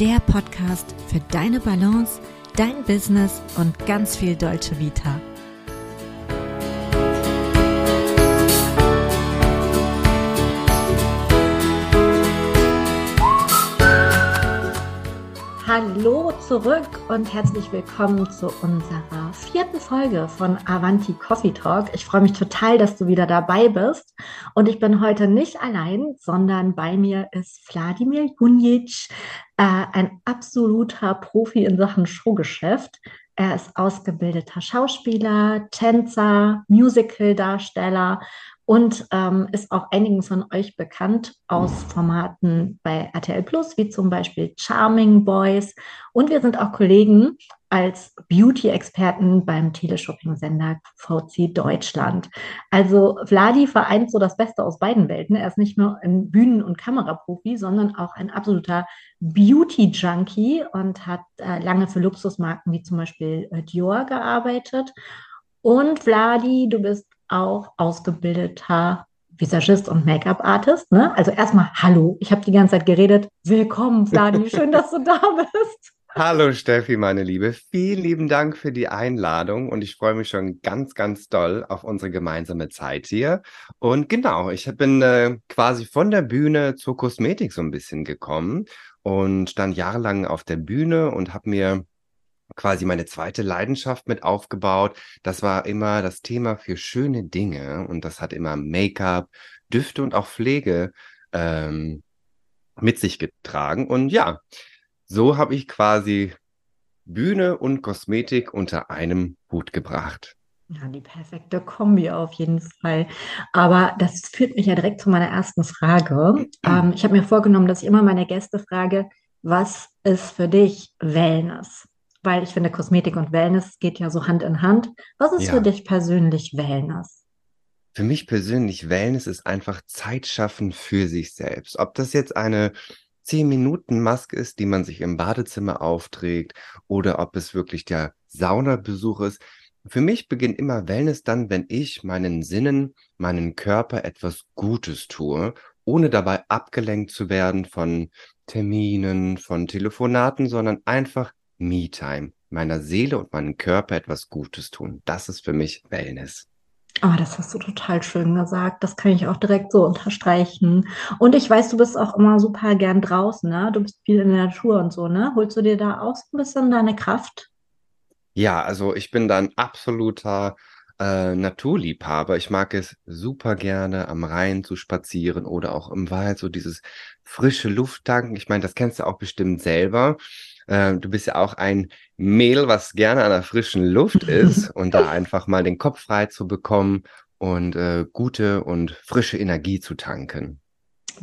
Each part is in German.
der Podcast für deine Balance, dein Business und ganz viel Deutsche Vita. Hallo zurück und herzlich willkommen zu unserer vierten Folge von Avanti Coffee Talk. Ich freue mich total, dass du wieder dabei bist. Und ich bin heute nicht allein, sondern bei mir ist Wladimir Junic, äh, ein absoluter Profi in Sachen Showgeschäft. Er ist ausgebildeter Schauspieler, Tänzer, Musicaldarsteller und ähm, ist auch einigen von euch bekannt aus Formaten bei RTL Plus, wie zum Beispiel Charming Boys. Und wir sind auch Kollegen als Beauty-Experten beim Teleshopping-Sender VC Deutschland. Also Vladi vereint so das Beste aus beiden Welten. Er ist nicht nur ein Bühnen- und Kameraprofi, sondern auch ein absoluter Beauty-Junkie und hat äh, lange für Luxusmarken wie zum Beispiel äh, Dior gearbeitet. Und Vladi, du bist auch ausgebildeter Visagist und Make-up-Artist. Ne? Also erstmal Hallo, ich habe die ganze Zeit geredet. Willkommen, Vladi, schön, dass du da bist. Hallo Steffi, meine Liebe. Vielen lieben Dank für die Einladung und ich freue mich schon ganz, ganz doll auf unsere gemeinsame Zeit hier. Und genau, ich bin äh, quasi von der Bühne zur Kosmetik so ein bisschen gekommen und stand jahrelang auf der Bühne und habe mir quasi meine zweite Leidenschaft mit aufgebaut. Das war immer das Thema für schöne Dinge und das hat immer Make-up, Düfte und auch Pflege ähm, mit sich getragen. Und ja, so habe ich quasi Bühne und Kosmetik unter einem Hut gebracht. Ja, die perfekte Kombi auf jeden Fall. Aber das führt mich ja direkt zu meiner ersten Frage. Ähm, ich habe mir vorgenommen, dass ich immer meine Gäste frage, was ist für dich Wellness? Weil ich finde, Kosmetik und Wellness geht ja so Hand in Hand. Was ist ja. für dich persönlich Wellness? Für mich persönlich Wellness ist einfach Zeit schaffen für sich selbst. Ob das jetzt eine 10-Minuten-Maske ist, die man sich im Badezimmer aufträgt, oder ob es wirklich der Saunabesuch ist. Für mich beginnt immer Wellness dann, wenn ich meinen Sinnen, meinen Körper etwas Gutes tue, ohne dabei abgelenkt zu werden von Terminen, von Telefonaten, sondern einfach Me-Time, meiner Seele und meinem Körper etwas Gutes tun. Das ist für mich Wellness. Oh, das hast du total schön gesagt. Das kann ich auch direkt so unterstreichen. Und ich weiß, du bist auch immer super gern draußen, ne? Du bist viel in der Natur und so, ne? Holst du dir da auch so ein bisschen deine Kraft? Ja, also ich bin da ein absoluter äh, Naturliebhaber. Ich mag es super gerne, am Rhein zu spazieren oder auch im Wald, so dieses frische Luft tanken. Ich meine, das kennst du auch bestimmt selber. Äh, du bist ja auch ein Mädel, was gerne an der frischen Luft ist und da einfach mal den Kopf frei zu bekommen und äh, gute und frische Energie zu tanken.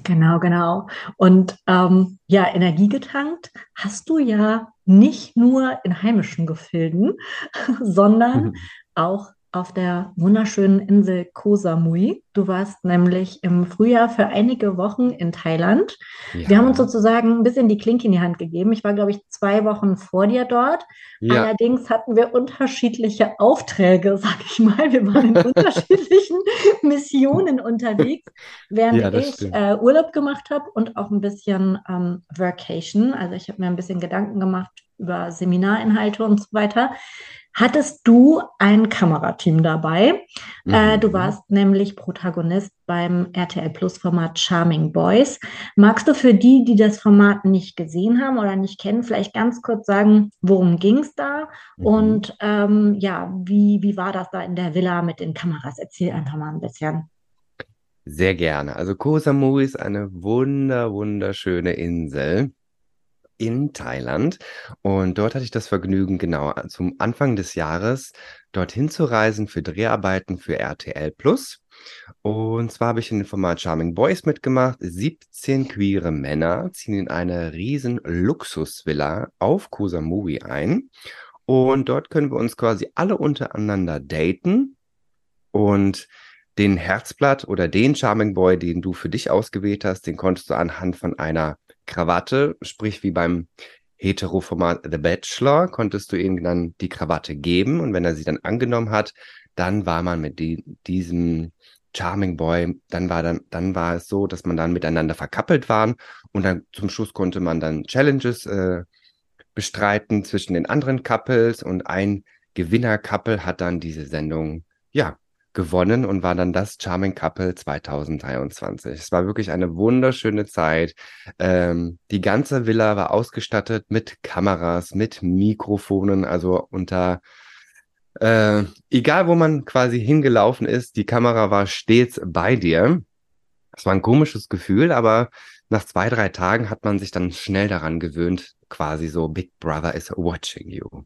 Genau, genau. Und ähm, ja, Energie getankt hast du ja nicht nur in heimischen Gefilden, sondern auch auf der wunderschönen Insel Koh Samui. Du warst nämlich im Frühjahr für einige Wochen in Thailand. Ja. Wir haben uns sozusagen ein bisschen die Klinke in die Hand gegeben. Ich war, glaube ich, zwei Wochen vor dir dort. Ja. Allerdings hatten wir unterschiedliche Aufträge, sag ich mal. Wir waren in unterschiedlichen Missionen unterwegs, während ja, ich äh, Urlaub gemacht habe und auch ein bisschen ähm, Vacation. Also ich habe mir ein bisschen Gedanken gemacht über Seminarinhalte und so weiter hattest du ein Kamerateam dabei. Mhm. Äh, du warst nämlich Protagonist beim RTL Plus Format Charming Boys. Magst du für die, die das Format nicht gesehen haben oder nicht kennen, vielleicht ganz kurz sagen, worum ging es da mhm. und ähm, ja, wie, wie war das da in der Villa mit den Kameras? Erzähl einfach mal ein bisschen. Sehr gerne. Also Koh Samui ist eine wunder, wunderschöne Insel in Thailand. Und dort hatte ich das Vergnügen, genau zum Anfang des Jahres dorthin zu reisen für Dreharbeiten für RTL Plus. Und zwar habe ich in dem Format Charming Boys mitgemacht. 17 queere Männer ziehen in eine riesen Luxusvilla auf Koh Samui ein. Und dort können wir uns quasi alle untereinander daten. Und den Herzblatt oder den Charming Boy, den du für dich ausgewählt hast, den konntest du anhand von einer Krawatte, sprich wie beim Hetero-Format The Bachelor, konntest du ihm dann die Krawatte geben und wenn er sie dann angenommen hat, dann war man mit die, diesem Charming Boy. Dann war dann, dann war es so, dass man dann miteinander verkappelt waren und dann zum Schluss konnte man dann Challenges äh, bestreiten zwischen den anderen Couples und ein Gewinner-Couple hat dann diese Sendung, ja, gewonnen und war dann das Charming Couple 2023. Es war wirklich eine wunderschöne Zeit. Ähm, die ganze Villa war ausgestattet mit Kameras, mit Mikrofonen, also unter äh, egal wo man quasi hingelaufen ist, die Kamera war stets bei dir. Es war ein komisches Gefühl, aber nach zwei, drei Tagen hat man sich dann schnell daran gewöhnt, quasi so Big Brother is watching you.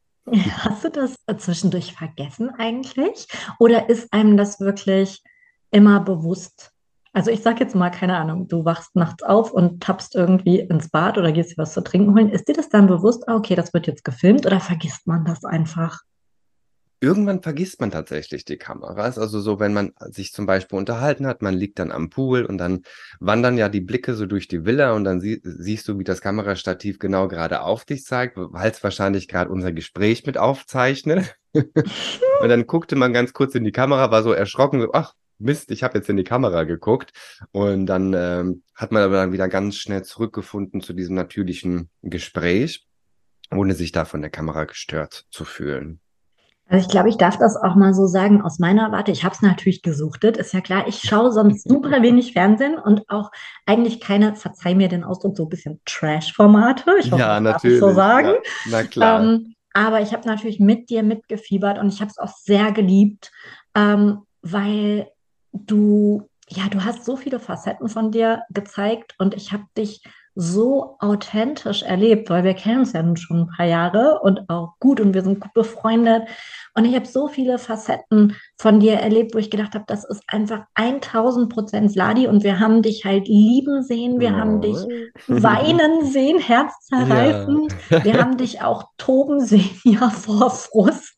Hast du das zwischendurch vergessen eigentlich? Oder ist einem das wirklich immer bewusst? Also ich sag jetzt mal, keine Ahnung, du wachst nachts auf und tappst irgendwie ins Bad oder gehst dir was zu trinken holen. Ist dir das dann bewusst, ah, okay, das wird jetzt gefilmt oder vergisst man das einfach? Irgendwann vergisst man tatsächlich die Kameras. Also so, wenn man sich zum Beispiel unterhalten hat, man liegt dann am Pool und dann wandern ja die Blicke so durch die Villa und dann sie siehst du, wie das Kamerastativ genau gerade auf dich zeigt, weil es wahrscheinlich gerade unser Gespräch mit aufzeichnet. und dann guckte man ganz kurz in die Kamera, war so erschrocken, so, ach, Mist, ich habe jetzt in die Kamera geguckt. Und dann ähm, hat man aber dann wieder ganz schnell zurückgefunden zu diesem natürlichen Gespräch, ohne sich da von der Kamera gestört zu fühlen. Also ich glaube, ich darf das auch mal so sagen aus meiner Warte. Ich habe es natürlich gesuchtet, ist ja klar. Ich schaue sonst super wenig Fernsehen und auch eigentlich keine, verzeih mir den Ausdruck, so ein bisschen Trash-Formate. Ich hoffe, ja, das darf ich so sagen. Ja, na klar. Ähm, aber ich habe natürlich mit dir mitgefiebert und ich habe es auch sehr geliebt, ähm, weil du, ja, du hast so viele Facetten von dir gezeigt und ich habe dich so authentisch erlebt, weil wir kennen uns ja nun schon ein paar Jahre und auch gut und wir sind gut befreundet. Und ich habe so viele Facetten von dir erlebt, wo ich gedacht habe, das ist einfach 1000 Prozent Vladi und wir haben dich halt lieben sehen, wir oh. haben dich weinen sehen, herzzerreißend, ja. wir haben dich auch toben sehen, ja, vor Frust.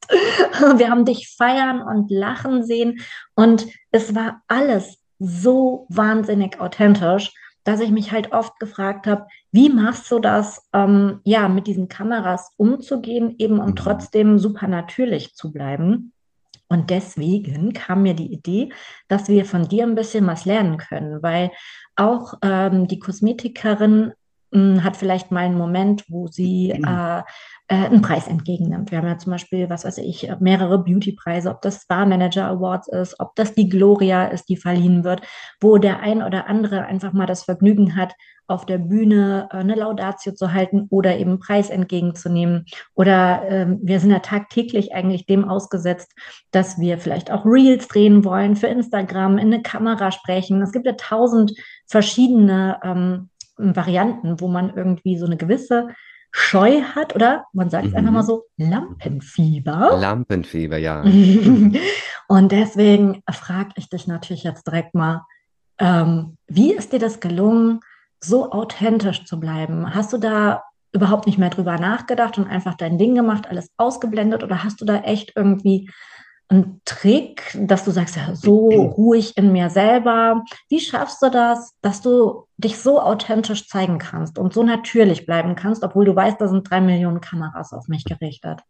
Wir haben dich feiern und lachen sehen und es war alles so wahnsinnig authentisch dass ich mich halt oft gefragt habe, wie machst du das, ähm, ja, mit diesen Kameras umzugehen, eben um mhm. trotzdem super natürlich zu bleiben. Und deswegen kam mir die Idee, dass wir von dir ein bisschen was lernen können, weil auch ähm, die Kosmetikerin hat vielleicht mal einen Moment, wo sie mhm. äh, äh, einen Preis entgegennimmt. Wir haben ja zum Beispiel, was weiß ich, mehrere Beauty-Preise, ob das Star Manager Awards ist, ob das die Gloria ist, die verliehen wird, wo der ein oder andere einfach mal das Vergnügen hat, auf der Bühne äh, eine Laudatio zu halten oder eben einen Preis entgegenzunehmen. Oder ähm, wir sind ja tagtäglich eigentlich dem ausgesetzt, dass wir vielleicht auch Reels drehen wollen für Instagram, in eine Kamera sprechen. Es gibt ja tausend verschiedene ähm, Varianten, wo man irgendwie so eine gewisse Scheu hat oder man sagt es mhm. einfach mal so, Lampenfieber. Lampenfieber, ja. und deswegen frage ich dich natürlich jetzt direkt mal, ähm, wie ist dir das gelungen, so authentisch zu bleiben? Hast du da überhaupt nicht mehr drüber nachgedacht und einfach dein Ding gemacht, alles ausgeblendet oder hast du da echt irgendwie ein Trick, dass du sagst, ja, so ruhig in mir selber. Wie schaffst du das, dass du dich so authentisch zeigen kannst und so natürlich bleiben kannst, obwohl du weißt, da sind drei Millionen Kameras auf mich gerichtet?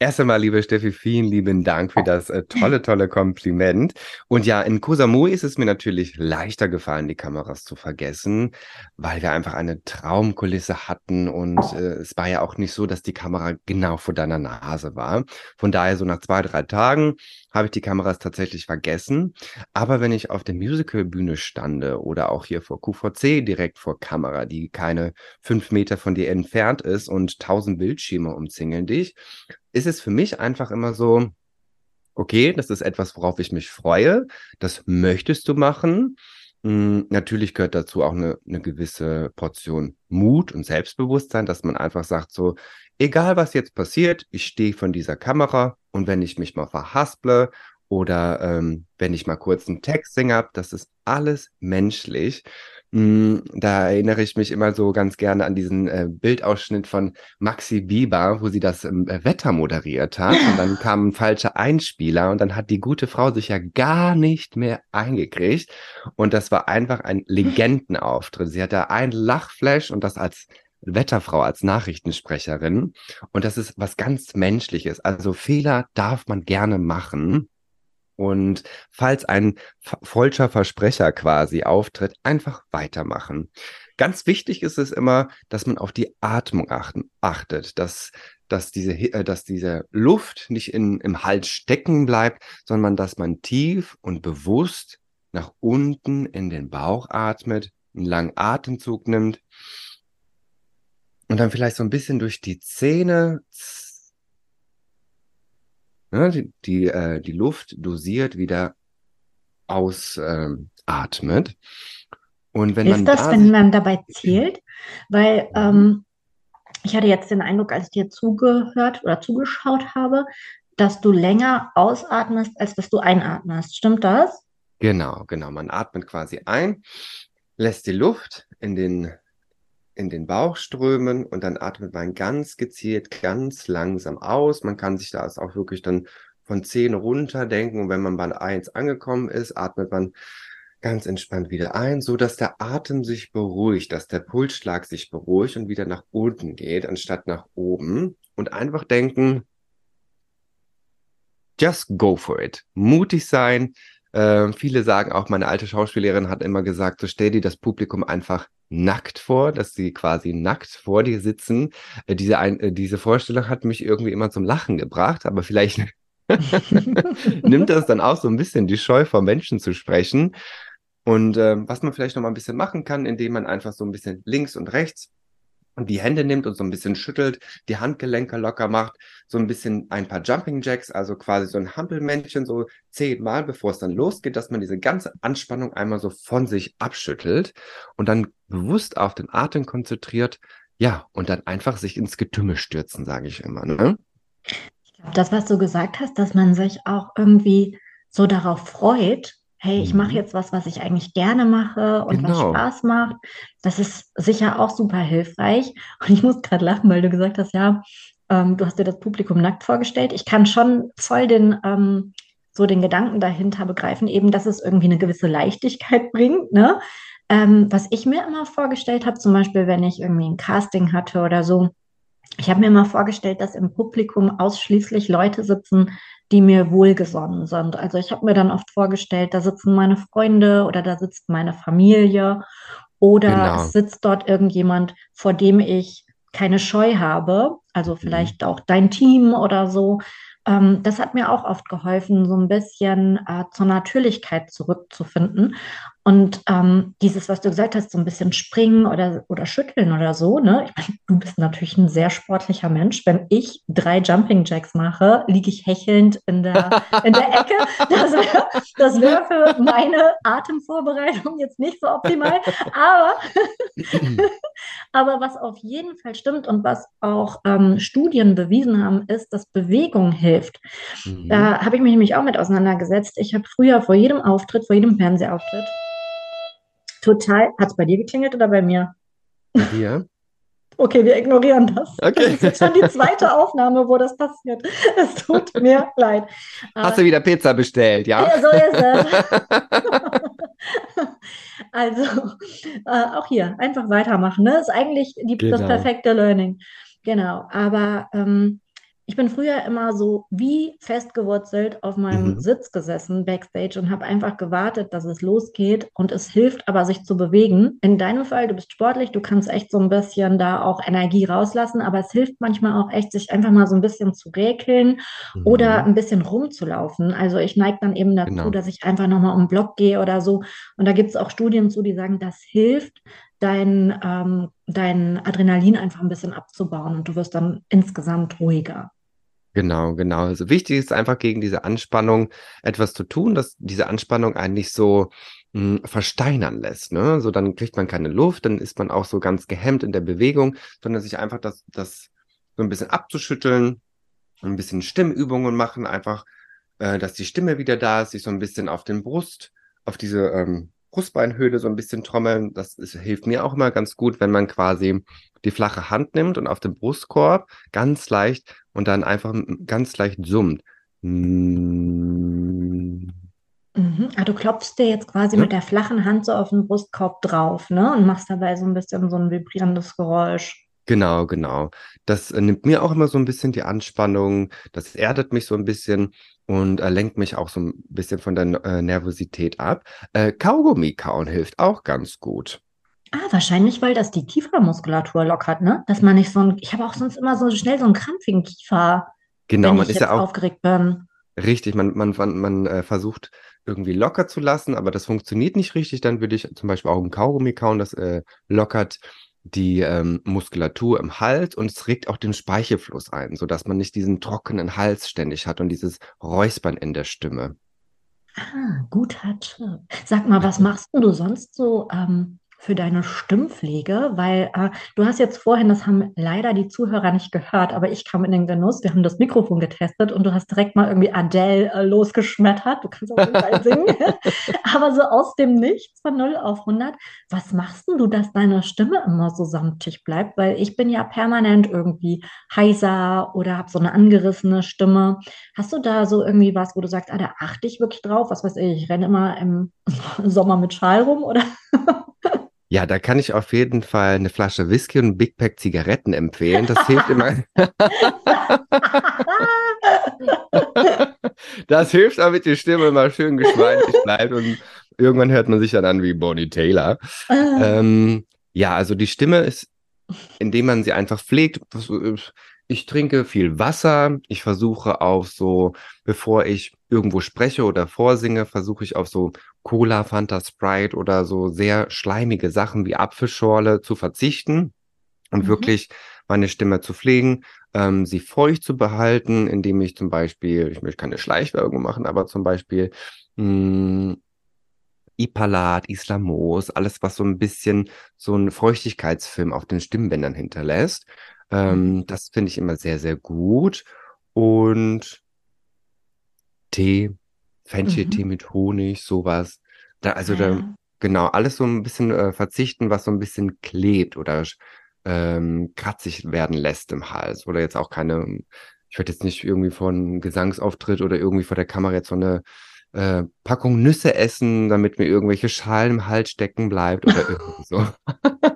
Erst einmal, liebe Steffi, vielen lieben Dank für das äh, tolle, tolle Kompliment. Und ja, in Kusamui ist es mir natürlich leichter gefallen, die Kameras zu vergessen, weil wir einfach eine Traumkulisse hatten und äh, es war ja auch nicht so, dass die Kamera genau vor deiner Nase war. Von daher, so nach zwei, drei Tagen habe ich die Kameras tatsächlich vergessen. Aber wenn ich auf der Musicalbühne stande oder auch hier vor QVC direkt vor Kamera, die keine fünf Meter von dir entfernt ist und tausend Bildschirme umzingeln dich, ist es für mich einfach immer so, okay, das ist etwas, worauf ich mich freue. Das möchtest du machen. Hm, natürlich gehört dazu auch eine, eine gewisse Portion Mut und Selbstbewusstsein, dass man einfach sagt so, egal was jetzt passiert, ich stehe von dieser Kamera und wenn ich mich mal verhasple oder ähm, wenn ich mal kurz einen Text singe das ist alles menschlich. Mm, da erinnere ich mich immer so ganz gerne an diesen äh, Bildausschnitt von Maxi Bieber, wo sie das ähm, Wetter moderiert hat. Und dann kam ein falscher Einspieler und dann hat die gute Frau sich ja gar nicht mehr eingekriegt. Und das war einfach ein Legendenauftritt. Sie hatte ein Lachflash und das als Wetterfrau, als Nachrichtensprecherin. Und das ist was ganz Menschliches. Also Fehler darf man gerne machen. Und falls ein falscher Versprecher quasi auftritt, einfach weitermachen. Ganz wichtig ist es immer, dass man auf die Atmung achten, achtet, dass, dass, diese, äh, dass diese Luft nicht in, im Hals stecken bleibt, sondern dass man tief und bewusst nach unten in den Bauch atmet, einen langen Atemzug nimmt und dann vielleicht so ein bisschen durch die Zähne ne, die, die, äh, die Luft dosiert wieder ausatmet. Ähm, und wenn Ist man das, da wenn man dabei zählt? Weil mhm. ähm, ich hatte jetzt den Eindruck, als ich dir zugehört oder zugeschaut habe, dass du länger ausatmest, als dass du einatmest. Stimmt das? Genau, genau. Man atmet quasi ein, lässt die Luft in den in den Bauch strömen und dann atmet man ganz gezielt, ganz langsam aus. Man kann sich das auch wirklich dann von 10 runter denken und wenn man bei 1 angekommen ist, atmet man ganz entspannt wieder ein, so dass der Atem sich beruhigt, dass der Pulsschlag sich beruhigt und wieder nach unten geht, anstatt nach oben und einfach denken, just go for it. Mutig sein. Äh, viele sagen auch, meine alte Schauspielerin hat immer gesagt, so stell dir das Publikum einfach nackt vor, dass sie quasi nackt vor dir sitzen. Äh, diese, ein, äh, diese Vorstellung hat mich irgendwie immer zum Lachen gebracht, aber vielleicht nimmt das dann auch so ein bisschen die Scheu vor Menschen zu sprechen. Und äh, was man vielleicht noch mal ein bisschen machen kann, indem man einfach so ein bisschen links und rechts die Hände nimmt und so ein bisschen schüttelt, die Handgelenke locker macht, so ein bisschen ein paar Jumping Jacks, also quasi so ein Hampelmännchen, so zehnmal, bevor es dann losgeht, dass man diese ganze Anspannung einmal so von sich abschüttelt und dann bewusst auf den Atem konzentriert, ja, und dann einfach sich ins Getümmel stürzen, sage ich immer. Ne? Ich glaube, das, was du gesagt hast, dass man sich auch irgendwie so darauf freut, hey, ich mache mhm. jetzt was, was ich eigentlich gerne mache und genau. was Spaß macht. Das ist sicher auch super hilfreich. Und ich muss gerade lachen, weil du gesagt hast, ja, ähm, du hast dir das Publikum nackt vorgestellt. Ich kann schon voll den, ähm, so den Gedanken dahinter begreifen, eben, dass es irgendwie eine gewisse Leichtigkeit bringt, ne? Ähm, was ich mir immer vorgestellt habe, zum Beispiel, wenn ich irgendwie ein Casting hatte oder so, ich habe mir immer vorgestellt, dass im Publikum ausschließlich Leute sitzen, die mir wohlgesonnen sind. Also ich habe mir dann oft vorgestellt, da sitzen meine Freunde oder da sitzt meine Familie oder genau. es sitzt dort irgendjemand, vor dem ich keine Scheu habe, also mhm. vielleicht mhm. auch dein Team oder so. Ähm, das hat mir auch oft geholfen, so ein bisschen äh, zur Natürlichkeit zurückzufinden. Und ähm, dieses, was du gesagt hast, so ein bisschen springen oder, oder schütteln oder so, ne? Ich meine, du bist natürlich ein sehr sportlicher Mensch. Wenn ich drei Jumping Jacks mache, liege ich hechelnd in der, in der Ecke. Das wäre das wär für meine Atemvorbereitung jetzt nicht so optimal. Aber, aber was auf jeden Fall stimmt und was auch ähm, Studien bewiesen haben, ist, dass Bewegung hilft. Mhm. Da habe ich mich nämlich auch mit auseinandergesetzt. Ich habe früher vor jedem Auftritt, vor jedem Fernsehauftritt, total. Hat es bei dir geklingelt oder bei mir? Bei dir? Okay, wir ignorieren das. Okay. Das ist jetzt schon die zweite Aufnahme, wo das passiert. Es tut mir leid. Hast du wieder Pizza bestellt, ja? Ja, so ist es. also, äh, auch hier, einfach weitermachen. Ne? Ist eigentlich die, genau. das perfekte Learning. Genau, aber ähm, ich bin früher immer so wie festgewurzelt auf meinem mhm. Sitz gesessen backstage und habe einfach gewartet, dass es losgeht. Und es hilft aber, sich zu bewegen. In deinem Fall, du bist sportlich, du kannst echt so ein bisschen da auch Energie rauslassen, aber es hilft manchmal auch echt, sich einfach mal so ein bisschen zu räkeln mhm. oder ein bisschen rumzulaufen. Also ich neige dann eben dazu, genau. dass ich einfach nochmal um den Block gehe oder so. Und da gibt es auch Studien zu, die sagen, das hilft, dein, ähm, dein Adrenalin einfach ein bisschen abzubauen und du wirst dann insgesamt ruhiger. Genau, genau. Also wichtig ist einfach gegen diese Anspannung etwas zu tun, dass diese Anspannung eigentlich so mh, hm, versteinern lässt. Ne? So dann kriegt man keine Luft, dann ist man auch so ganz gehemmt in der Bewegung, sondern sich einfach das, das so ein bisschen abzuschütteln, ein bisschen Stimmübungen machen, einfach, äh, dass die Stimme wieder da ist, sich so ein bisschen auf den Brust, auf diese ähm, Brustbeinhöhle so ein bisschen trommeln. Das ist, hilft mir auch immer ganz gut, wenn man quasi die flache Hand nimmt und auf dem Brustkorb ganz leicht und dann einfach ganz leicht summt. Mhm. Ah, du klopfst dir jetzt quasi ja? mit der flachen Hand so auf den Brustkorb drauf, ne? Und machst dabei so ein bisschen so ein vibrierendes Geräusch. Genau, genau. Das äh, nimmt mir auch immer so ein bisschen die Anspannung, das erdet mich so ein bisschen und äh, lenkt mich auch so ein bisschen von der äh, Nervosität ab. Äh, Kaugummi kauen hilft auch ganz gut. Ah, wahrscheinlich, weil das die Kiefermuskulatur lockert, ne? Dass man nicht so ein, ich habe auch sonst immer so schnell so einen krampfigen Kiefer, Genau, wenn man ich ist jetzt ja auch aufgeregt bin. richtig, man, man, man, man äh, versucht irgendwie locker zu lassen, aber das funktioniert nicht richtig. Dann würde ich zum Beispiel auch ein Kaugummi kauen, das lockert die ähm, Muskulatur im Hals und es regt auch den Speichelfluss ein, sodass man nicht diesen trockenen Hals ständig hat und dieses Räuspern in der Stimme. Ah, guter Tipp. Sag mal, was machst denn du sonst so ähm, für deine Stimmpflege? Weil äh, du hast jetzt vorhin, das haben leider die Zuhörer nicht gehört, aber ich kam in den Genuss, wir haben das Mikrofon getestet und du hast direkt mal irgendwie Adele äh, losgeschmettert. Du kannst auf jeden Fall singen. Aber so aus dem Nichts von null auf hundert. Was machst denn du, dass deine Stimme immer so samtig bleibt? Weil ich bin ja permanent irgendwie heiser oder habe so eine angerissene Stimme. Hast du da so irgendwie was, wo du sagst, ah, da achte ich wirklich drauf? Was weiß ich, ich renne immer im Sommer mit Schal rum oder? Ja, da kann ich auf jeden Fall eine Flasche Whisky und ein Big Pack Zigaretten empfehlen. Das hilft immer. Das hilft, damit die Stimme immer schön geschmeidig bleibt und irgendwann hört man sich dann an wie Bonnie Taylor. Ah, Ähm, ja, also die Stimme ist, indem man sie einfach pflegt. Ich trinke viel Wasser. Ich versuche auch so, bevor ich irgendwo spreche oder vorsinge, versuche ich auf so Cola, Fanta, Sprite oder so sehr schleimige Sachen wie Apfelschorle zu verzichten und mhm, wirklich meine Stimme zu pflegen, ähm, sie feucht zu behalten, indem ich zum Beispiel, ich möchte keine Schleichwerbung machen, aber zum Beispiel mh, Ipalat, Islamos, alles, was so ein bisschen so einen Feuchtigkeitsfilm auf den Stimmbändern hinterlässt. mhm, Ähm, das finde ich immer sehr, sehr gut. Und Tee, Fencheltee mhm. mit Honig, sowas. Da, also Ah da, ja. genau, alles so ein bisschen äh, verzichten, was so ein bisschen klebt oder ähm, kratzig werden lässt im Hals. Oder jetzt auch keine, ich werde jetzt nicht irgendwie von Gesangsauftritt oder irgendwie vor der Kamera jetzt so eine äh, Packung Nüsse essen, damit mir irgendwelche Schalen im Hals stecken bleibt oder irgendwie so.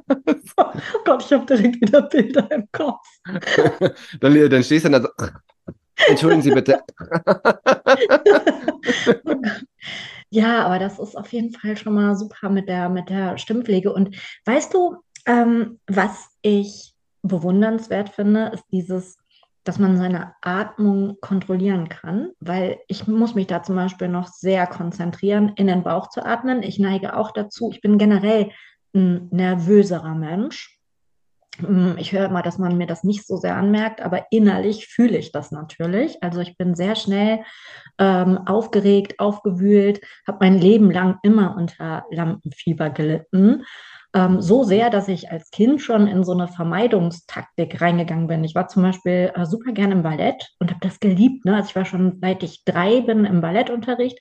Oh Gott, ich habe direkt wieder Bilder im Kopf. Dann, dann stehst du dann so, entschuldigen Sie bitte. Ja, aber das ist auf jeden Fall schon mal super mit der, mit der Stimmpflege. Und weißt du, ähm, was ich bewundernswert finde, ist dieses, dass man seine Atmung kontrollieren kann, weil ich muss mich da zum Beispiel noch sehr konzentrieren, in den Bauch zu atmen. Ich neige auch dazu, ich bin generell ein nervöserer Mensch. Mm, Ich höre mal, dass man mir das nicht so sehr anmerkt, aber innerlich fühle ich das natürlich. Also ich bin sehr schnell ähm, aufgeregt, aufgewühlt, habe mein Leben lang immer unter Lampenfieber gelitten. Ähm, so sehr, dass ich als Kind schon in so eine Vermeidungstaktik reingegangen bin. Ich war zum Beispiel äh, super gern im Ballett und habe das geliebt. Ne? Also ich war schon seit ich drei bin im Ballettunterricht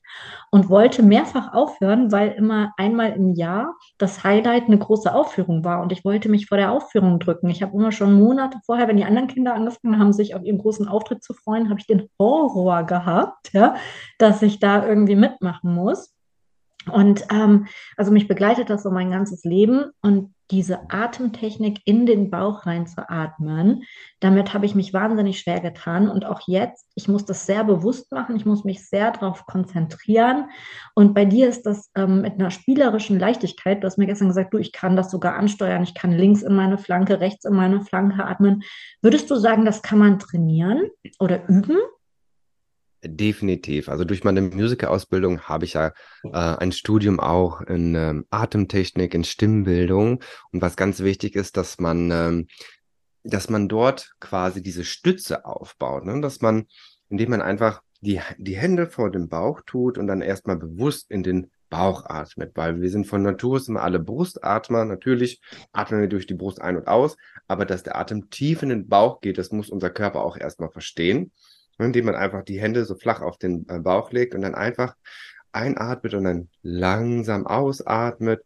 und wollte mehrfach aufhören, weil immer einmal im Jahr das Highlight eine große Aufführung war und ich wollte mich vor der Aufführung drücken. Ich habe immer schon Monate vorher, wenn die anderen Kinder angefangen haben, sich auf ihren großen Auftritt zu freuen, habe ich den Horror gehabt, ja, dass ich da irgendwie mitmachen muss. Und ähm, also mich begleitet das so mein ganzes Leben und diese Atemtechnik in den Bauch reinzuatmen, damit habe ich mich wahnsinnig schwer getan. Und auch jetzt, ich muss das sehr bewusst machen, ich muss mich sehr darauf konzentrieren. Und bei dir ist das ähm, mit einer spielerischen Leichtigkeit. Du hast mir gestern gesagt, du, ich kann das sogar ansteuern, ich kann links in meine Flanke, rechts in meine Flanke atmen. Würdest du sagen, das kann man trainieren oder üben? Definitiv. Also durch meine Musical-Ausbildung habe ich ja äh, ein Studium auch in ähm, Atemtechnik, in Stimmbildung. Und was ganz wichtig ist, dass man, ähm, dass man dort quasi diese Stütze aufbaut, ne? Dass man, indem man einfach die, die Hände vor dem Bauch tut und dann erstmal bewusst in den Bauch atmet, weil wir sind von Natur aus immer alle Brustatmer. Natürlich atmen wir durch die Brust ein und aus, aber dass der Atem tief in den Bauch geht, das muss unser Körper auch erstmal verstehen indem man einfach die Hände so flach auf den äh, Bauch legt und dann einfach einatmet und dann langsam ausatmet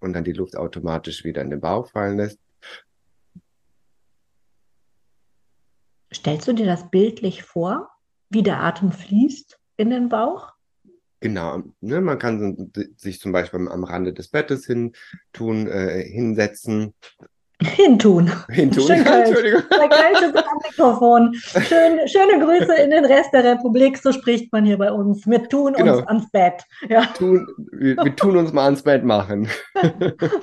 und dann die Luft automatisch wieder in den Bauch fallen lässt. Stellst du dir das bildlich vor, wie der Atem fließt in den Bauch? Genau, ne, man kann sich zum Beispiel am Rande des Bettes hin tun, äh, hinsetzen. Hintun. Hintun, Schön ja, kalt. Entschuldigung. Kalte ist am Mikrofon. Schön, schöne Grüße in den Rest der Republik, so spricht man hier bei uns. Wir tun Genau. uns ans Bett. Ja. Tun, wir, wir tun uns mal ans Bett machen.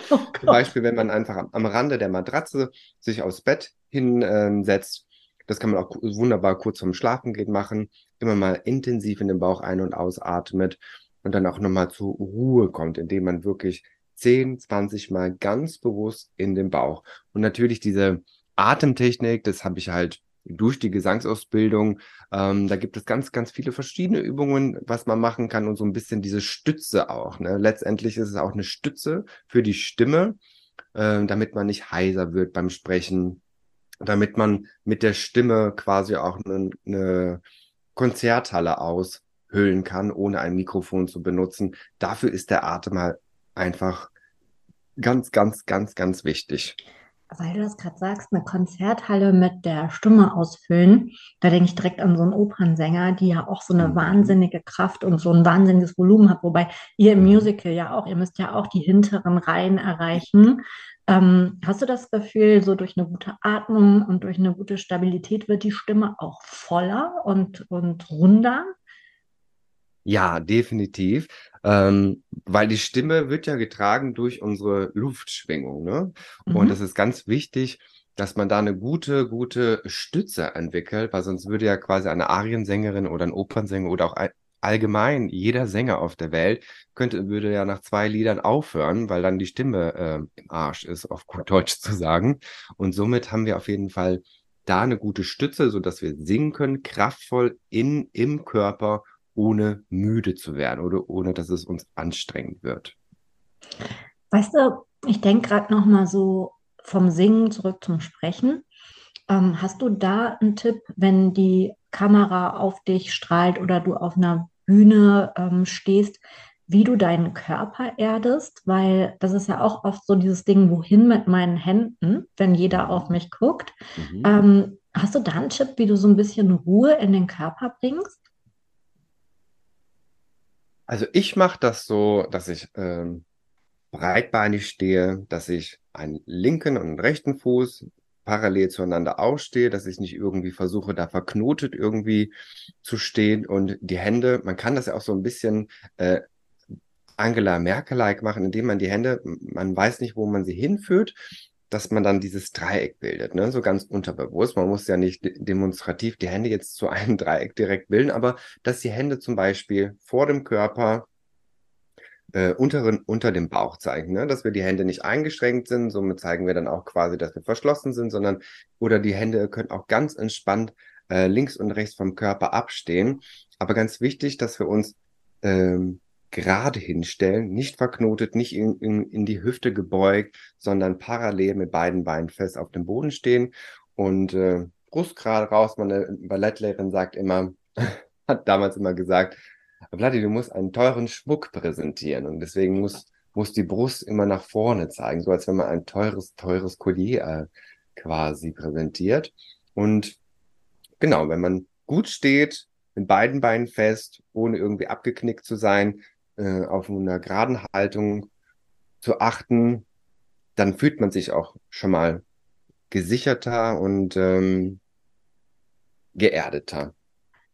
Oh Zum. Beispiel, wenn man einfach am, am Rande der Matratze sich aufs Bett hinsetzt. das kann man auch wunderbar kurz vorm Schlafengehen machen. Immer mal intensiv in den Bauch ein- und ausatmet und dann auch nochmal zur Ruhe kommt, indem man wirklich 10, 20 Mal ganz bewusst in den Bauch. Und natürlich diese Atemtechnik, das habe ich halt durch die Gesangsausbildung. Ähm, da gibt es ganz, ganz viele verschiedene Übungen, was man machen kann und so ein bisschen diese Stütze auch. Ne? Letztendlich ist es auch eine Stütze für die Stimme, ähm, damit man nicht heiser wird beim Sprechen, damit man mit der Stimme quasi auch eine, eine Konzerthalle aushöhlen kann, ohne ein Mikrofon zu benutzen. Dafür ist der Atem halt einfach ganz, ganz, ganz, ganz wichtig. Weil du das gerade sagst, eine Konzerthalle mit der Stimme ausfüllen, da denke ich direkt an so einen Opernsänger, die ja auch so eine Mhm. wahnsinnige Kraft und so ein wahnsinniges Volumen hat. Wobei ihr im. Musical ja auch, ihr müsst ja auch die hinteren Reihen erreichen. Ähm, hast du das Gefühl, so durch eine gute Atmung und durch eine gute Stabilität wird die Stimme auch voller und, und runder? Ja, definitiv. Ähm, weil die Stimme wird ja getragen durch unsere Luftschwingung, ne? Und Mhm. es ist ganz wichtig, dass man da eine gute, gute Stütze entwickelt, weil sonst würde ja quasi eine Ariensängerin oder ein Opernsänger oder auch all- allgemein jeder Sänger auf der Welt könnte, würde ja nach zwei Liedern aufhören, weil dann die Stimme äh, im Arsch ist, auf gut Deutsch zu sagen. Und somit haben wir auf jeden Fall da eine gute Stütze, sodass wir singen können, kraftvoll in, im Körper ohne müde zu werden oder ohne dass es uns anstrengend wird. Weißt du, ich denke gerade noch mal so vom Singen zurück zum Sprechen. Ähm, hast du da einen Tipp, wenn die Kamera auf dich strahlt oder du auf einer Bühne ähm, stehst, wie du deinen Körper erdest? Weil das ist ja auch oft so dieses Ding, wohin mit meinen Händen, wenn jeder auf mich guckt. Mhm. Ähm, hast du da einen Tipp, wie du so ein bisschen Ruhe in den Körper bringst? Also ich mache das so, dass ich ähm, breitbeinig stehe, dass ich einen linken und einen rechten Fuß parallel zueinander ausstehe, dass ich nicht irgendwie versuche, da verknotet irgendwie zu stehen und die Hände, man kann das ja auch so ein bisschen äh, Angela Merkel-like machen, indem man die Hände, man weiß nicht, wo man sie hinführt, dass man dann dieses Dreieck bildet, ne? so ganz unterbewusst. Man muss ja nicht de demonstrativ die Hände jetzt zu einem Dreieck direkt bilden, aber dass die Hände zum Beispiel vor dem Körper äh, unteren, unter dem Bauch zeigen, ne? dass wir die Hände nicht eingeschränkt sind, somit zeigen wir dann auch quasi, dass wir verschlossen sind, sondern oder die Hände können auch ganz entspannt äh, links und rechts vom Körper abstehen. Aber ganz wichtig, dass wir uns ähm, gerade hinstellen, nicht verknotet, nicht in, in, in die Hüfte gebeugt, sondern parallel mit beiden Beinen fest auf dem Boden stehen und äh, Brust gerade raus. Meine Ballettlehrerin sagt immer, hat damals immer gesagt, Vladi, du musst einen teuren Schmuck präsentieren und deswegen muss, muss die Brust immer nach vorne zeigen, so als wenn man ein teures, teures Collier äh, quasi präsentiert. Und genau, wenn man gut steht, mit beiden Beinen fest, ohne irgendwie abgeknickt zu sein, äh, auf einer geraden Haltung zu achten, dann fühlt man sich auch schon mal gesicherter und ähm, geerdeter.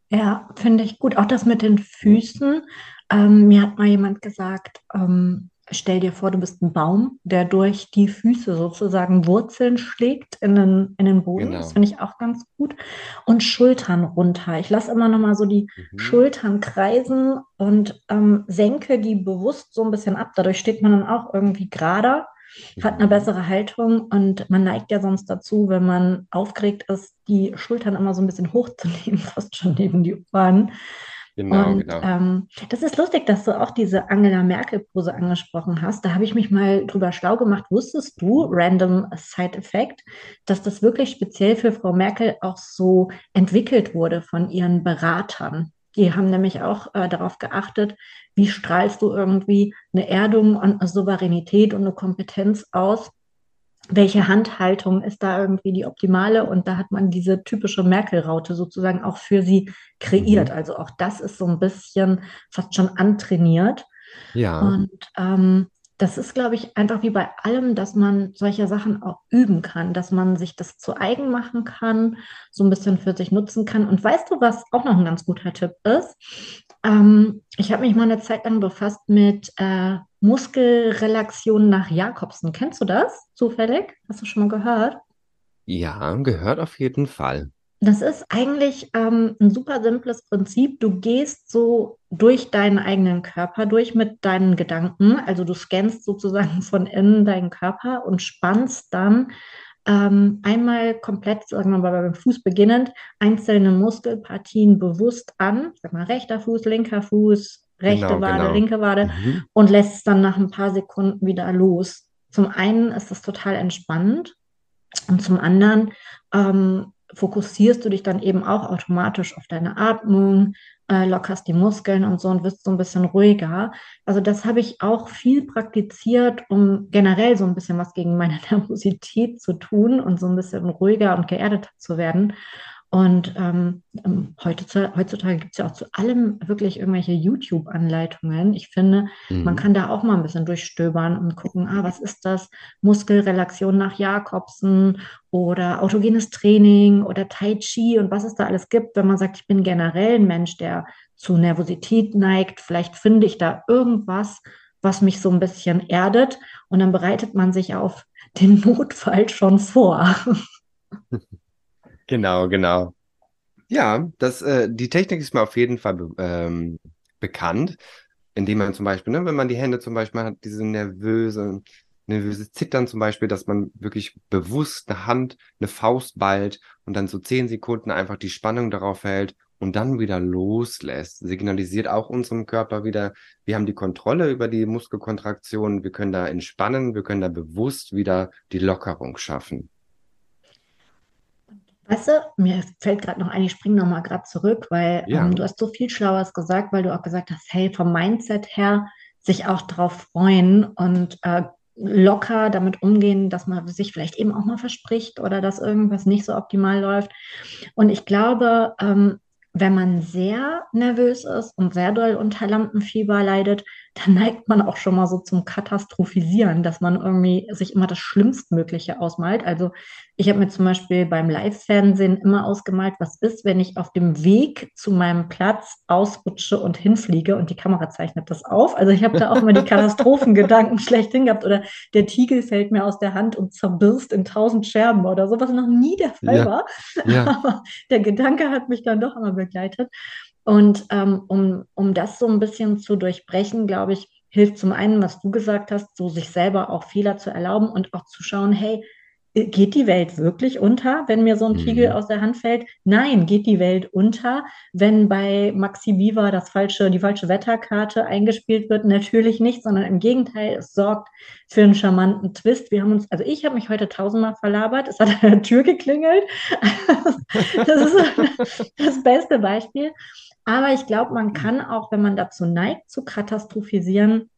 Ja, finde ich gut. Auch das mit den Füßen. Ähm, mir hat mal jemand gesagt, ähm, stell dir vor, du bist ein Baum, der durch die Füße sozusagen Wurzeln schlägt in den, in den Boden. Genau. Das finde ich auch ganz gut. Und Schultern runter. Ich lasse immer noch mal so die Mhm. Schultern kreisen und ähm, senke die bewusst so ein bisschen ab. Dadurch steht man dann auch irgendwie gerader, hat eine Mhm. bessere Haltung und man neigt ja sonst dazu, wenn man aufgeregt ist, die Schultern immer so ein bisschen hochzunehmen, fast schon neben die Ohren. Genau, Und genau. ähm, das ist lustig, dass du auch diese Angela Merkel-Pose angesprochen hast. Da habe ich mich mal drüber schlau gemacht. Wusstest du, random Side Effect, dass das wirklich speziell für Frau Merkel auch so entwickelt wurde von ihren Beratern? Die haben nämlich auch äh, darauf geachtet, wie strahlst du irgendwie eine Erdung und eine Souveränität und eine Kompetenz aus, welche Handhaltung ist da irgendwie die optimale und da hat man diese typische Merkel-Raute sozusagen auch für sie kreiert. Mhm. Also auch das ist so ein bisschen fast schon antrainiert. Ja, Und ähm, das ist, glaube ich, einfach wie bei allem, dass man solche Sachen auch üben kann, dass man sich das zu eigen machen kann, so ein bisschen für sich nutzen kann. Und weißt du, was auch noch ein ganz guter Tipp ist? Ähm, ich habe mich mal eine Zeit lang befasst mit äh, Muskelrelaxation nach Jakobsen. Kennst du das zufällig? Hast du schon mal gehört? ja, gehört auf jeden Fall. Das ist eigentlich ähm, ein super simples Prinzip. Du gehst so durch deinen eigenen Körper durch mit deinen Gedanken. Also du scannst sozusagen von innen deinen Körper und spannst dann ähm, einmal komplett, sagen wir mal beim Fuß beginnend, einzelne Muskelpartien bewusst an. Sag mal rechter Fuß, linker Fuß, rechte Genau, Wade, genau. linke Wade Mhm. und lässt es dann nach ein paar Sekunden wieder los. Zum einen ist das total entspannend. Und zum anderen ähm, fokussierst du dich dann eben auch automatisch auf deine Atmung, äh, lockerst die Muskeln und so und wirst so ein bisschen ruhiger. Also das habe ich auch viel praktiziert, um generell so ein bisschen was gegen meine Nervosität zu tun und so ein bisschen ruhiger und geerdeter zu werden. Und ähm, ähm, heutzutage, heutzutage gibt es ja auch zu allem wirklich irgendwelche YouTube-Anleitungen. Ich finde, man Mhm. kann da auch mal ein bisschen durchstöbern und gucken, ah, was ist das? Muskelrelaxion nach Jakobsen oder autogenes Training oder Tai Chi und was es da alles gibt. Wenn man sagt, ich bin generell ein Mensch, der zu Nervosität neigt, vielleicht finde ich da irgendwas, was mich so ein bisschen erdet und dann bereitet man sich auf den Notfall schon vor. Genau, genau. Ja, das, äh, die Technik ist mir auf jeden Fall be ähm, bekannt, indem man zum Beispiel, ne, wenn man die Hände zum Beispiel hat, diese nervöse, nervöse Zittern zum Beispiel, dass man wirklich bewusst eine Hand, eine Faust ballt und dann so zehn Sekunden einfach die Spannung darauf hält und dann wieder loslässt, signalisiert auch unserem Körper wieder, wir haben die Kontrolle über die Muskelkontraktion, wir können da entspannen, wir können da bewusst wieder die Lockerung schaffen. Weißt du, mir fällt gerade noch ein, ich springe noch mal gerade zurück, weil Ja. ähm, du hast so viel Schlaues gesagt, weil du auch gesagt hast, hey, vom Mindset her sich auch drauf freuen und äh, locker damit umgehen, dass man sich vielleicht eben auch mal verspricht oder dass irgendwas nicht so optimal läuft. Und ich glaube, ähm, wenn man sehr nervös ist und sehr doll unter Lampenfieber leidet, dann neigt man auch schon mal so zum Katastrophisieren, dass man irgendwie sich immer das Schlimmstmögliche ausmalt. Also ich habe mir zum Beispiel beim Live-Fernsehen immer ausgemalt, was ist, wenn ich auf dem Weg zu meinem Platz ausrutsche und hinfliege und die Kamera zeichnet das auf. Also ich habe da auch immer die Katastrophengedanken schlechthin gehabt oder der Tiegel fällt mir aus der Hand und zerbirst in tausend Scherben oder so, was noch nie der Fall Ja, war. ja. Aber der Gedanke hat mich dann doch immer begleitet. Und ähm, um, um das so ein bisschen zu durchbrechen, glaube ich, hilft zum einen, was du gesagt hast, so sich selber auch Fehler zu erlauben und auch zu schauen, hey, geht die Welt wirklich unter, wenn mir so ein Tiegel Mhm. aus der Hand fällt? Nein, geht die Welt unter, wenn bei Maxi Viva das falsche, die falsche Wetterkarte eingespielt wird? Natürlich nicht, sondern im Gegenteil, es sorgt für einen charmanten Twist. Wir haben uns, also ich habe mich heute tausendmal verlabert, es hat an der Tür geklingelt. Das ist das beste Beispiel. Aber ich glaube, man kann auch, wenn man dazu neigt, zu katastrophisieren,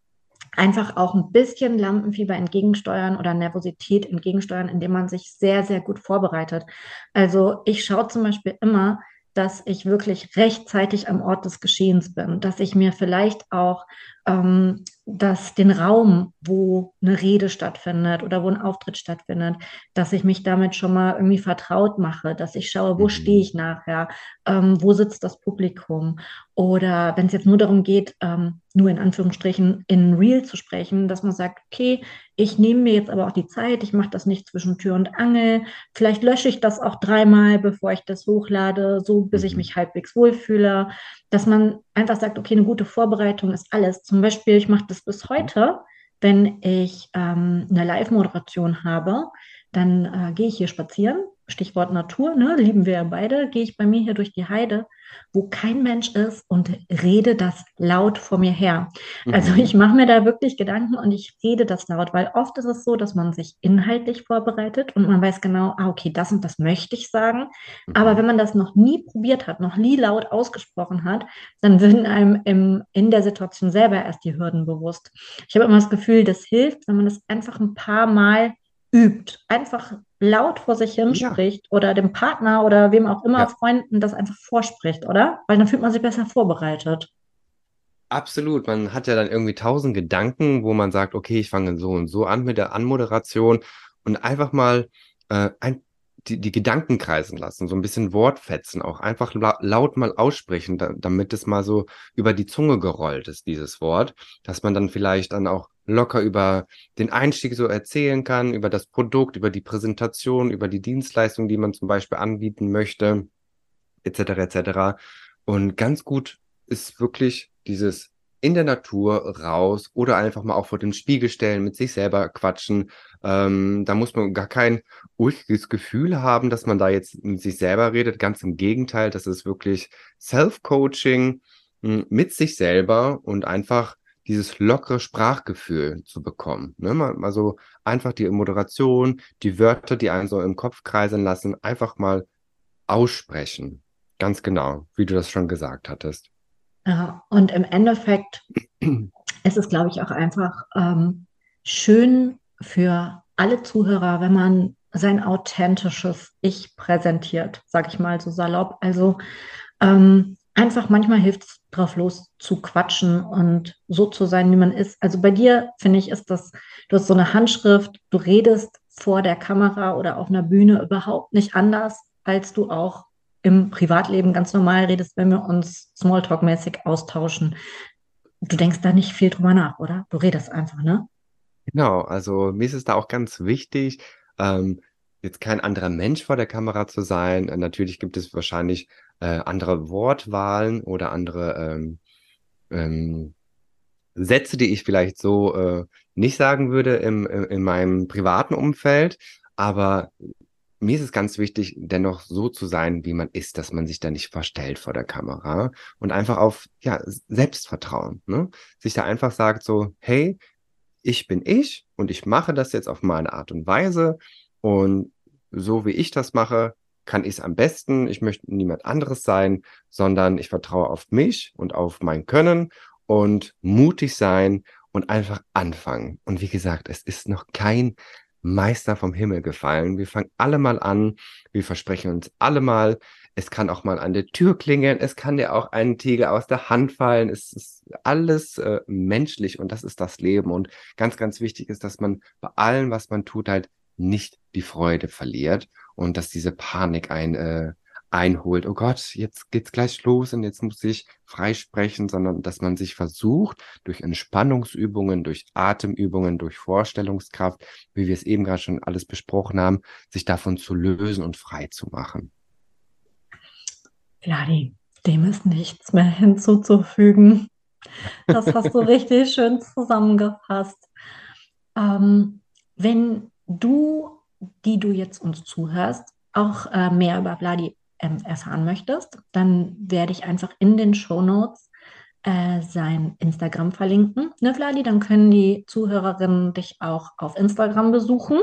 einfach auch ein bisschen Lampenfieber entgegensteuern oder Nervosität entgegensteuern, indem man sich sehr, sehr gut vorbereitet. Also ich schaue zum Beispiel immer, dass ich wirklich rechtzeitig am Ort des Geschehens bin, dass ich mir vielleicht auch ähm, dass den Raum, wo eine Rede stattfindet oder wo ein Auftritt stattfindet, dass ich mich damit schon mal irgendwie vertraut mache, dass ich schaue, wo stehe Mhm. ich nachher, ähm, wo sitzt das Publikum oder wenn es jetzt nur darum geht, ähm, nur in Anführungsstrichen in Real zu sprechen, dass man sagt, okay, ich nehme mir jetzt aber auch die Zeit, ich mache das nicht zwischen Tür und Angel, vielleicht lösche ich das auch dreimal, bevor ich das hochlade, so bis ich Mhm. mich halbwegs wohlfühle, dass man einfach sagt, okay, eine gute Vorbereitung ist alles. Zum Beispiel, ich mache das bis heute, wenn ich ähm, eine Live-Moderation habe, dann äh, gehe ich hier spazieren, Stichwort Natur, ne, lieben wir ja beide, gehe ich bei mir hier durch die Heide, wo kein Mensch ist und rede das laut vor mir her. Also Mhm. ich mache mir da wirklich Gedanken und ich rede das laut, weil oft ist es so, dass man sich inhaltlich vorbereitet und man weiß genau, ah, okay, das und das möchte ich sagen. Aber Mhm. wenn man das noch nie probiert hat, noch nie laut ausgesprochen hat, dann werden einem im, in der Situation selber erst die Hürden bewusst. Ich habe immer das Gefühl, das hilft, wenn man das einfach ein paar Mal übt, einfach laut vor sich hin Ja. spricht oder dem Partner oder wem auch immer, Ja. Freunden das einfach vorspricht, oder? Weil dann fühlt man sich besser vorbereitet. Absolut. Man hat ja dann irgendwie tausend Gedanken, wo man sagt, okay, ich fange so und so an mit der Anmoderation und einfach mal äh, ein, die, die Gedanken kreisen lassen, so ein bisschen Wortfetzen, auch einfach la laut mal aussprechen, da, damit es mal so über die Zunge gerollt ist, dieses Wort, dass man dann vielleicht dann auch locker über den Einstieg so erzählen kann, über das Produkt, über die Präsentation, über die Dienstleistung, die man zum Beispiel anbieten möchte, etc. etc. Und ganz gut ist wirklich dieses in der Natur raus oder einfach mal auch vor den Spiegel stellen, mit sich selber quatschen. Ähm, da muss man gar kein ulkiges Gefühl haben, dass man da jetzt mit sich selber redet. Ganz im Gegenteil, das ist wirklich Self-Coaching mh, mit sich selber und einfach dieses lockere Sprachgefühl zu bekommen. Ne? Mal, mal so einfach die Moderation, die Wörter, die einen so im Kopf kreisen lassen, einfach mal aussprechen. Ganz genau, wie du das schon gesagt hattest. Ja, und im Endeffekt ist es, glaube ich, auch einfach ähm, schön für alle Zuhörer, wenn man sein authentisches Ich präsentiert, sag ich mal so salopp. Also ähm, einfach manchmal hilft es drauf los zu quatschen und so zu sein, wie man ist. Also bei dir, finde ich, ist das, du hast so eine Handschrift, du redest vor der Kamera oder auf einer Bühne überhaupt nicht anders, als du auch im Privatleben ganz normal redest, wenn wir uns Smalltalk-mäßig austauschen. Du denkst da nicht viel drüber nach, oder? Du redest einfach, ne? Genau, also mir ist es da auch ganz wichtig, ähm, jetzt kein anderer Mensch vor der Kamera zu sein. Äh, natürlich gibt es wahrscheinlich äh, andere Wortwahlen oder andere ähm, ähm, Sätze, die ich vielleicht so äh, nicht sagen würde im, im, in meinem privaten Umfeld, aber mir ist es ganz wichtig, dennoch so zu sein, wie man ist, dass man sich da nicht verstellt vor der Kamera und einfach auf ja, Selbstvertrauen, ne? Sich da einfach sagt so, hey, ich bin ich und ich mache das jetzt auf meine Art und Weise und so wie ich das mache, kann ich es am besten. Ich möchte niemand anderes sein, sondern ich vertraue auf mich und auf mein Können und mutig sein und einfach anfangen. Und wie gesagt, es ist noch kein Meister vom Himmel gefallen. Wir fangen alle mal an. Wir versprechen uns alle mal. Es kann auch mal an der Tür klingeln. Es kann dir auch ein Tiger aus der Hand fallen. Es ist alles äh, menschlich und das ist das Leben. Und ganz, ganz wichtig ist, dass man bei allem, was man tut, halt nicht die Freude verliert und dass diese Panik ein, äh, einholt. Oh Gott, jetzt geht's gleich los und jetzt muss ich freisprechen, sondern dass man sich versucht, durch Entspannungsübungen, durch Atemübungen, durch Vorstellungskraft, wie wir es eben gerade schon alles besprochen haben, sich davon zu lösen und frei zu machen. Vladi, dem ist nichts mehr hinzuzufügen. Das hast du richtig schön zusammengefasst. Ähm, wenn du, die du jetzt uns zuhörst, auch äh, mehr über Vladi ähm, erfahren möchtest, dann werde ich einfach in den Show Notes äh, sein Instagram verlinken. Ne, Vladi? Dann können die Zuhörerinnen dich auch auf Instagram besuchen.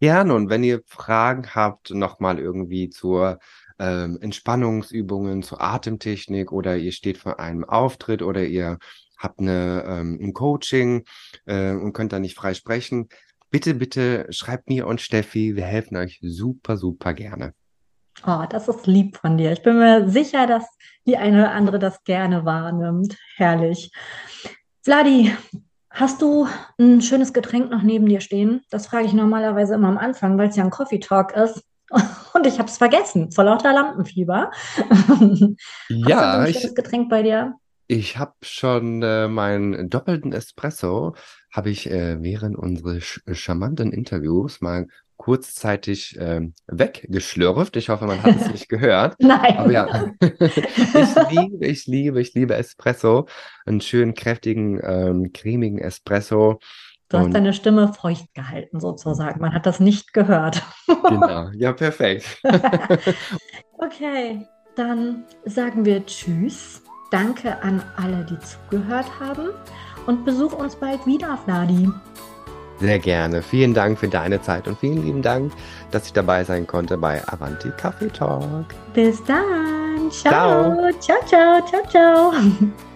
Gerne. Und wenn ihr Fragen habt, nochmal irgendwie zur ähm, Entspannungsübungen, zur Atemtechnik oder ihr steht vor einem Auftritt oder ihr habt eine, ähm, ein Coaching äh, und könnt da nicht frei sprechen, bitte, bitte schreibt mir und Steffi. Wir helfen euch super, super gerne. Oh, das ist lieb von dir. Ich bin mir sicher, dass die eine oder andere das gerne wahrnimmt. Herrlich. Vladi, hast du ein schönes Getränk noch neben dir stehen? Das frage ich normalerweise immer am Anfang, weil es ja ein Coffee Talk ist. Und ich habe es vergessen, vor lauter Lampenfieber. Ja, hast du ein ich, schönes Getränk bei dir? ich habe schon äh, meinen doppelten Espresso, habe ich äh, während unseres sch charmanten Interviews mal kurzzeitig ähm, weggeschlürft. Ich hoffe, man hat es nicht gehört. Aber Nein. ja, ich liebe, ich liebe, ich liebe Espresso. Einen schönen, kräftigen, ähm, cremigen Espresso. Du hast deine Stimme feucht gehalten, sozusagen. Man hat das nicht gehört. genau, ja, perfekt. Okay, dann sagen wir Tschüss. Danke an alle, die zugehört haben. Und besuch uns bald wieder, Vladi. Sehr gerne. Vielen Dank für deine Zeit und vielen lieben Dank, dass ich dabei sein konnte bei Avanti Kaffee Talk. Bis dann. Ciao. Ciao, ciao, ciao, ciao.